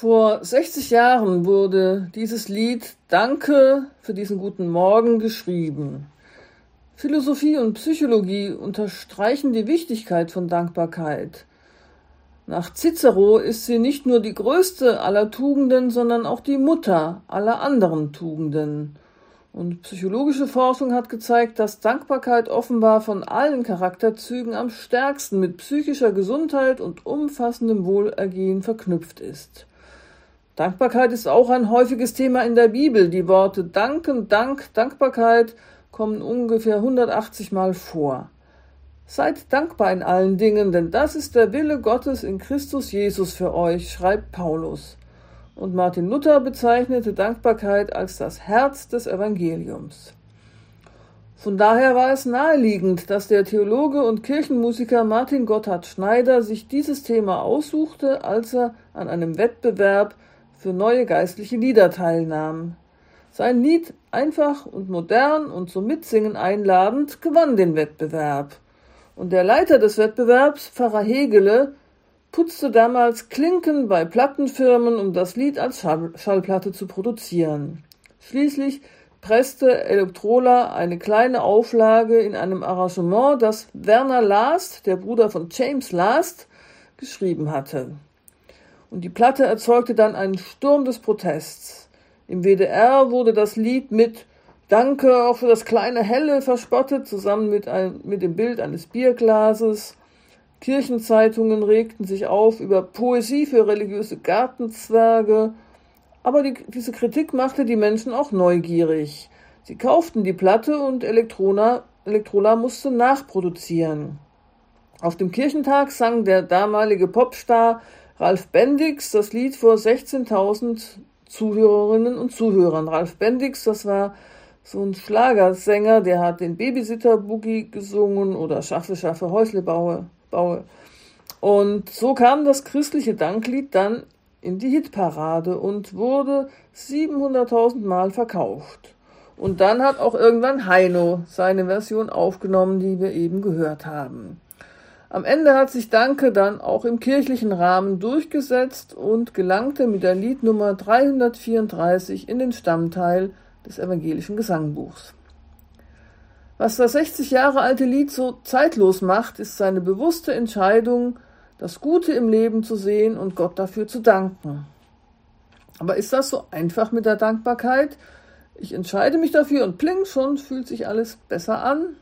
Vor 60 Jahren wurde dieses Lied Danke für diesen guten Morgen geschrieben. Philosophie und Psychologie unterstreichen die Wichtigkeit von Dankbarkeit. Nach Cicero ist sie nicht nur die größte aller Tugenden, sondern auch die Mutter aller anderen Tugenden. Und psychologische Forschung hat gezeigt, dass Dankbarkeit offenbar von allen Charakterzügen am stärksten mit psychischer Gesundheit und umfassendem Wohlergehen verknüpft ist. Dankbarkeit ist auch ein häufiges Thema in der Bibel. Die Worte Danken, Dank, Dankbarkeit kommen ungefähr 180 Mal vor. Seid dankbar in allen Dingen, denn das ist der Wille Gottes in Christus Jesus für euch, schreibt Paulus und Martin Luther bezeichnete Dankbarkeit als das Herz des Evangeliums. Von daher war es naheliegend, dass der Theologe und Kirchenmusiker Martin Gotthard Schneider sich dieses Thema aussuchte, als er an einem Wettbewerb für neue geistliche Lieder teilnahm. Sein Lied, einfach und modern und zum Mitsingen einladend, gewann den Wettbewerb. Und der Leiter des Wettbewerbs, Pfarrer Hegele, putzte damals Klinken bei Plattenfirmen, um das Lied als Schall Schallplatte zu produzieren. Schließlich presste Electrola eine kleine Auflage in einem Arrangement, das Werner Last, der Bruder von James Last, geschrieben hatte. Und die Platte erzeugte dann einen Sturm des Protests. Im WDR wurde das Lied mit Danke auch für das kleine Helle verspottet, zusammen mit, ein, mit dem Bild eines Bierglases. Kirchenzeitungen regten sich auf über Poesie für religiöse Gartenzwerge, aber die, diese Kritik machte die Menschen auch neugierig. Sie kauften die Platte und Elektrona, Elektrola musste nachproduzieren. Auf dem Kirchentag sang der damalige Popstar Ralf Bendix das Lied vor 16.000 Zuhörerinnen und Zuhörern. Ralf Bendix, das war so ein Schlagersänger, der hat den Babysitter-Boogie gesungen oder Schaffe, Schaffe, Häusle baue baue. Und so kam das christliche Danklied dann in die Hitparade und wurde 700.000 Mal verkauft. Und dann hat auch irgendwann Heino seine Version aufgenommen, die wir eben gehört haben. Am Ende hat sich Danke dann auch im kirchlichen Rahmen durchgesetzt und gelangte mit der Liednummer 334 in den Stammteil des evangelischen Gesangbuchs. Was das 60 Jahre alte Lied so zeitlos macht, ist seine bewusste Entscheidung, das Gute im Leben zu sehen und Gott dafür zu danken. Aber ist das so einfach mit der Dankbarkeit? Ich entscheide mich dafür und pling, schon fühlt sich alles besser an.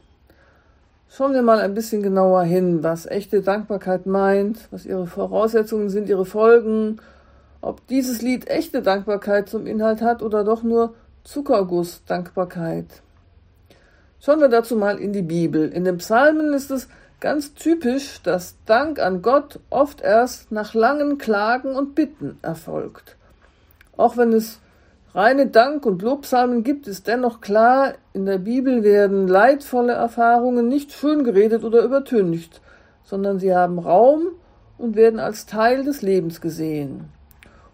Schauen wir mal ein bisschen genauer hin, was echte Dankbarkeit meint, was ihre Voraussetzungen sind, ihre Folgen, ob dieses Lied echte Dankbarkeit zum Inhalt hat oder doch nur Zuckerguss Dankbarkeit. Schauen wir dazu mal in die Bibel. In den Psalmen ist es ganz typisch, dass Dank an Gott oft erst nach langen Klagen und Bitten erfolgt. Auch wenn es reine Dank- und Lobpsalmen gibt, ist dennoch klar, in der Bibel werden leidvolle Erfahrungen nicht schön geredet oder übertüncht, sondern sie haben Raum und werden als Teil des Lebens gesehen.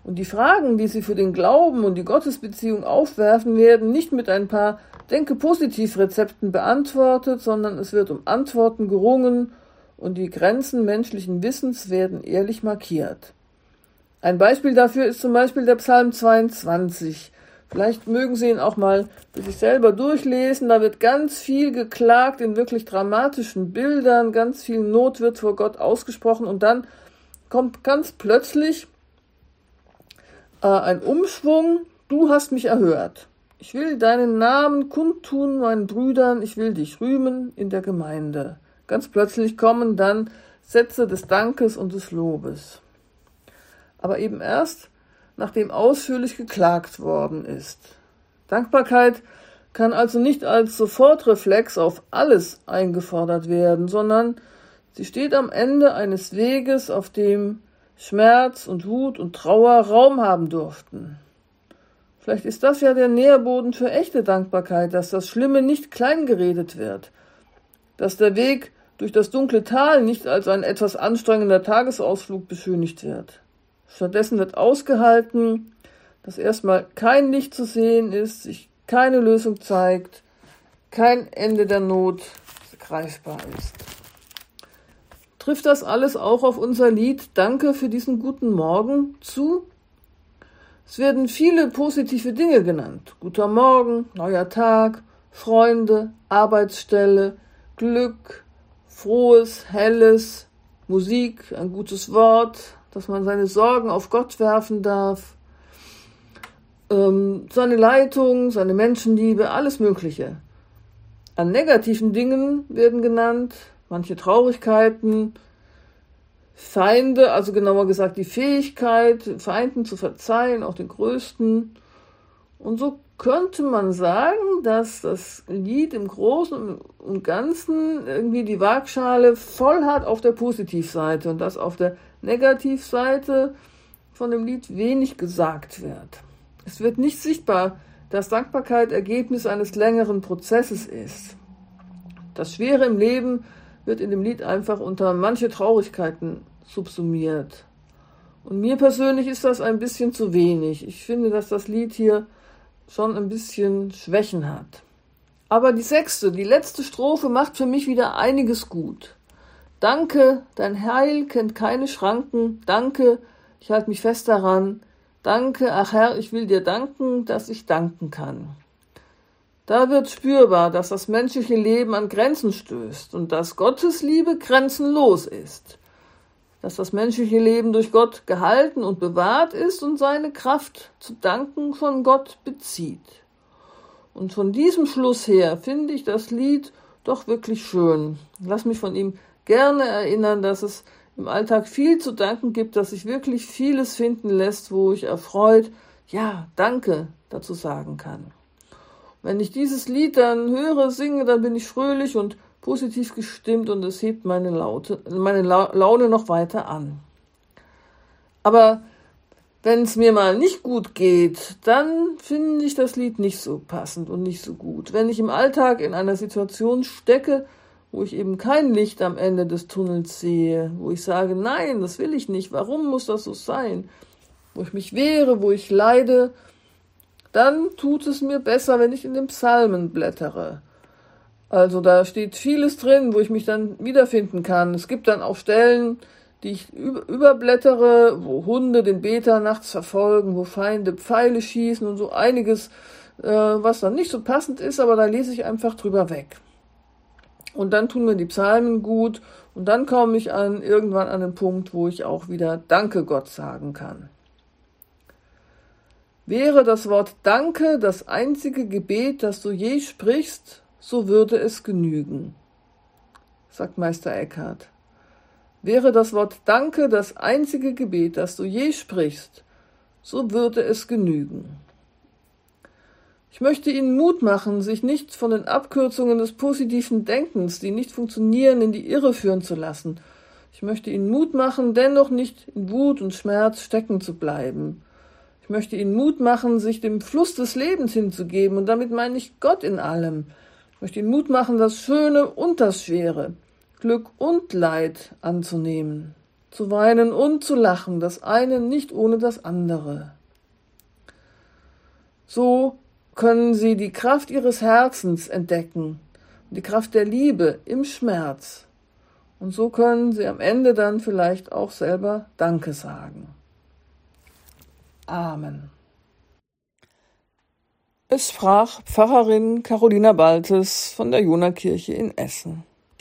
Und die Fragen, die sie für den Glauben und die Gottesbeziehung aufwerfen, werden nicht mit ein paar Denke positiv Rezepten beantwortet, sondern es wird um Antworten gerungen und die Grenzen menschlichen Wissens werden ehrlich markiert. Ein Beispiel dafür ist zum Beispiel der Psalm 22. Vielleicht mögen Sie ihn auch mal für sich selber durchlesen. Da wird ganz viel geklagt in wirklich dramatischen Bildern, ganz viel Not wird vor Gott ausgesprochen und dann kommt ganz plötzlich äh, ein Umschwung. Du hast mich erhört. Ich will deinen Namen kundtun meinen Brüdern, ich will dich rühmen in der Gemeinde. Ganz plötzlich kommen dann Sätze des Dankes und des Lobes. Aber eben erst, nachdem ausführlich geklagt worden ist. Dankbarkeit kann also nicht als Sofortreflex auf alles eingefordert werden, sondern sie steht am Ende eines Weges, auf dem Schmerz und Wut und Trauer Raum haben durften. Vielleicht ist das ja der Nährboden für echte Dankbarkeit, dass das Schlimme nicht kleingeredet wird, dass der Weg durch das dunkle Tal nicht als ein etwas anstrengender Tagesausflug beschönigt wird. Stattdessen wird ausgehalten, dass erstmal kein Licht zu sehen ist, sich keine Lösung zeigt, kein Ende der Not greifbar ist. Trifft das alles auch auf unser Lied Danke für diesen guten Morgen zu? Es werden viele positive Dinge genannt. Guter Morgen, neuer Tag, Freunde, Arbeitsstelle, Glück, frohes, helles, Musik, ein gutes Wort, dass man seine Sorgen auf Gott werfen darf, ähm, seine Leitung, seine Menschenliebe, alles Mögliche. An negativen Dingen werden genannt, manche Traurigkeiten, Feinde, also genauer gesagt die Fähigkeit, Feinden zu verzeihen, auch den größten. Und so könnte man sagen, dass das Lied im Großen und Ganzen irgendwie die Waagschale voll hat auf der Positivseite und dass auf der Negativseite von dem Lied wenig gesagt wird. Es wird nicht sichtbar, dass Dankbarkeit Ergebnis eines längeren Prozesses ist. Das Schwere im Leben wird in dem Lied einfach unter manche Traurigkeiten subsumiert. Und mir persönlich ist das ein bisschen zu wenig. Ich finde, dass das Lied hier schon ein bisschen Schwächen hat. Aber die sechste, die letzte Strophe macht für mich wieder einiges gut. Danke, dein Heil kennt keine Schranken. Danke, ich halte mich fest daran. Danke, ach Herr, ich will dir danken, dass ich danken kann. Da wird spürbar, dass das menschliche Leben an Grenzen stößt und dass Gottes Liebe grenzenlos ist, dass das menschliche Leben durch Gott gehalten und bewahrt ist und seine Kraft zu danken von Gott bezieht. Und von diesem Schluss her finde ich das Lied doch wirklich schön. Lass mich von ihm gerne erinnern, dass es im Alltag viel zu danken gibt, dass sich wirklich vieles finden lässt, wo ich erfreut, ja, danke dazu sagen kann. Wenn ich dieses Lied dann höre, singe, dann bin ich fröhlich und positiv gestimmt und es hebt meine, Laute, meine Laune noch weiter an. Aber wenn es mir mal nicht gut geht, dann finde ich das Lied nicht so passend und nicht so gut. Wenn ich im Alltag in einer Situation stecke, wo ich eben kein Licht am Ende des Tunnels sehe, wo ich sage, nein, das will ich nicht, warum muss das so sein, wo ich mich wehre, wo ich leide, dann tut es mir besser, wenn ich in den Psalmen blättere. Also da steht vieles drin, wo ich mich dann wiederfinden kann. Es gibt dann auch Stellen, die ich überblättere, wo Hunde den Beter nachts verfolgen, wo Feinde Pfeile schießen und so einiges, äh, was dann nicht so passend ist, aber da lese ich einfach drüber weg. Und dann tun mir die Psalmen gut und dann komme ich an irgendwann an den Punkt, wo ich auch wieder Danke Gott sagen kann. Wäre das Wort Danke das einzige Gebet, das du je sprichst, so würde es genügen, sagt Meister Eckhart. Wäre das Wort Danke das einzige Gebet, das du je sprichst, so würde es genügen. Ich möchte Ihnen Mut machen, sich nicht von den Abkürzungen des positiven Denkens, die nicht funktionieren, in die Irre führen zu lassen. Ich möchte Ihnen Mut machen, dennoch nicht in Wut und Schmerz stecken zu bleiben. Ich möchte ihnen Mut machen, sich dem Fluss des Lebens hinzugeben, und damit meine ich Gott in allem. Ich möchte ihnen Mut machen, das Schöne und das Schwere, Glück und Leid anzunehmen, zu weinen und zu lachen, das eine nicht ohne das andere. So können sie die Kraft ihres Herzens entdecken, die Kraft der Liebe im Schmerz. Und so können sie am Ende dann vielleicht auch selber Danke sagen. Amen. Es sprach Pfarrerin Carolina Baltes von der Jonakirche in Essen.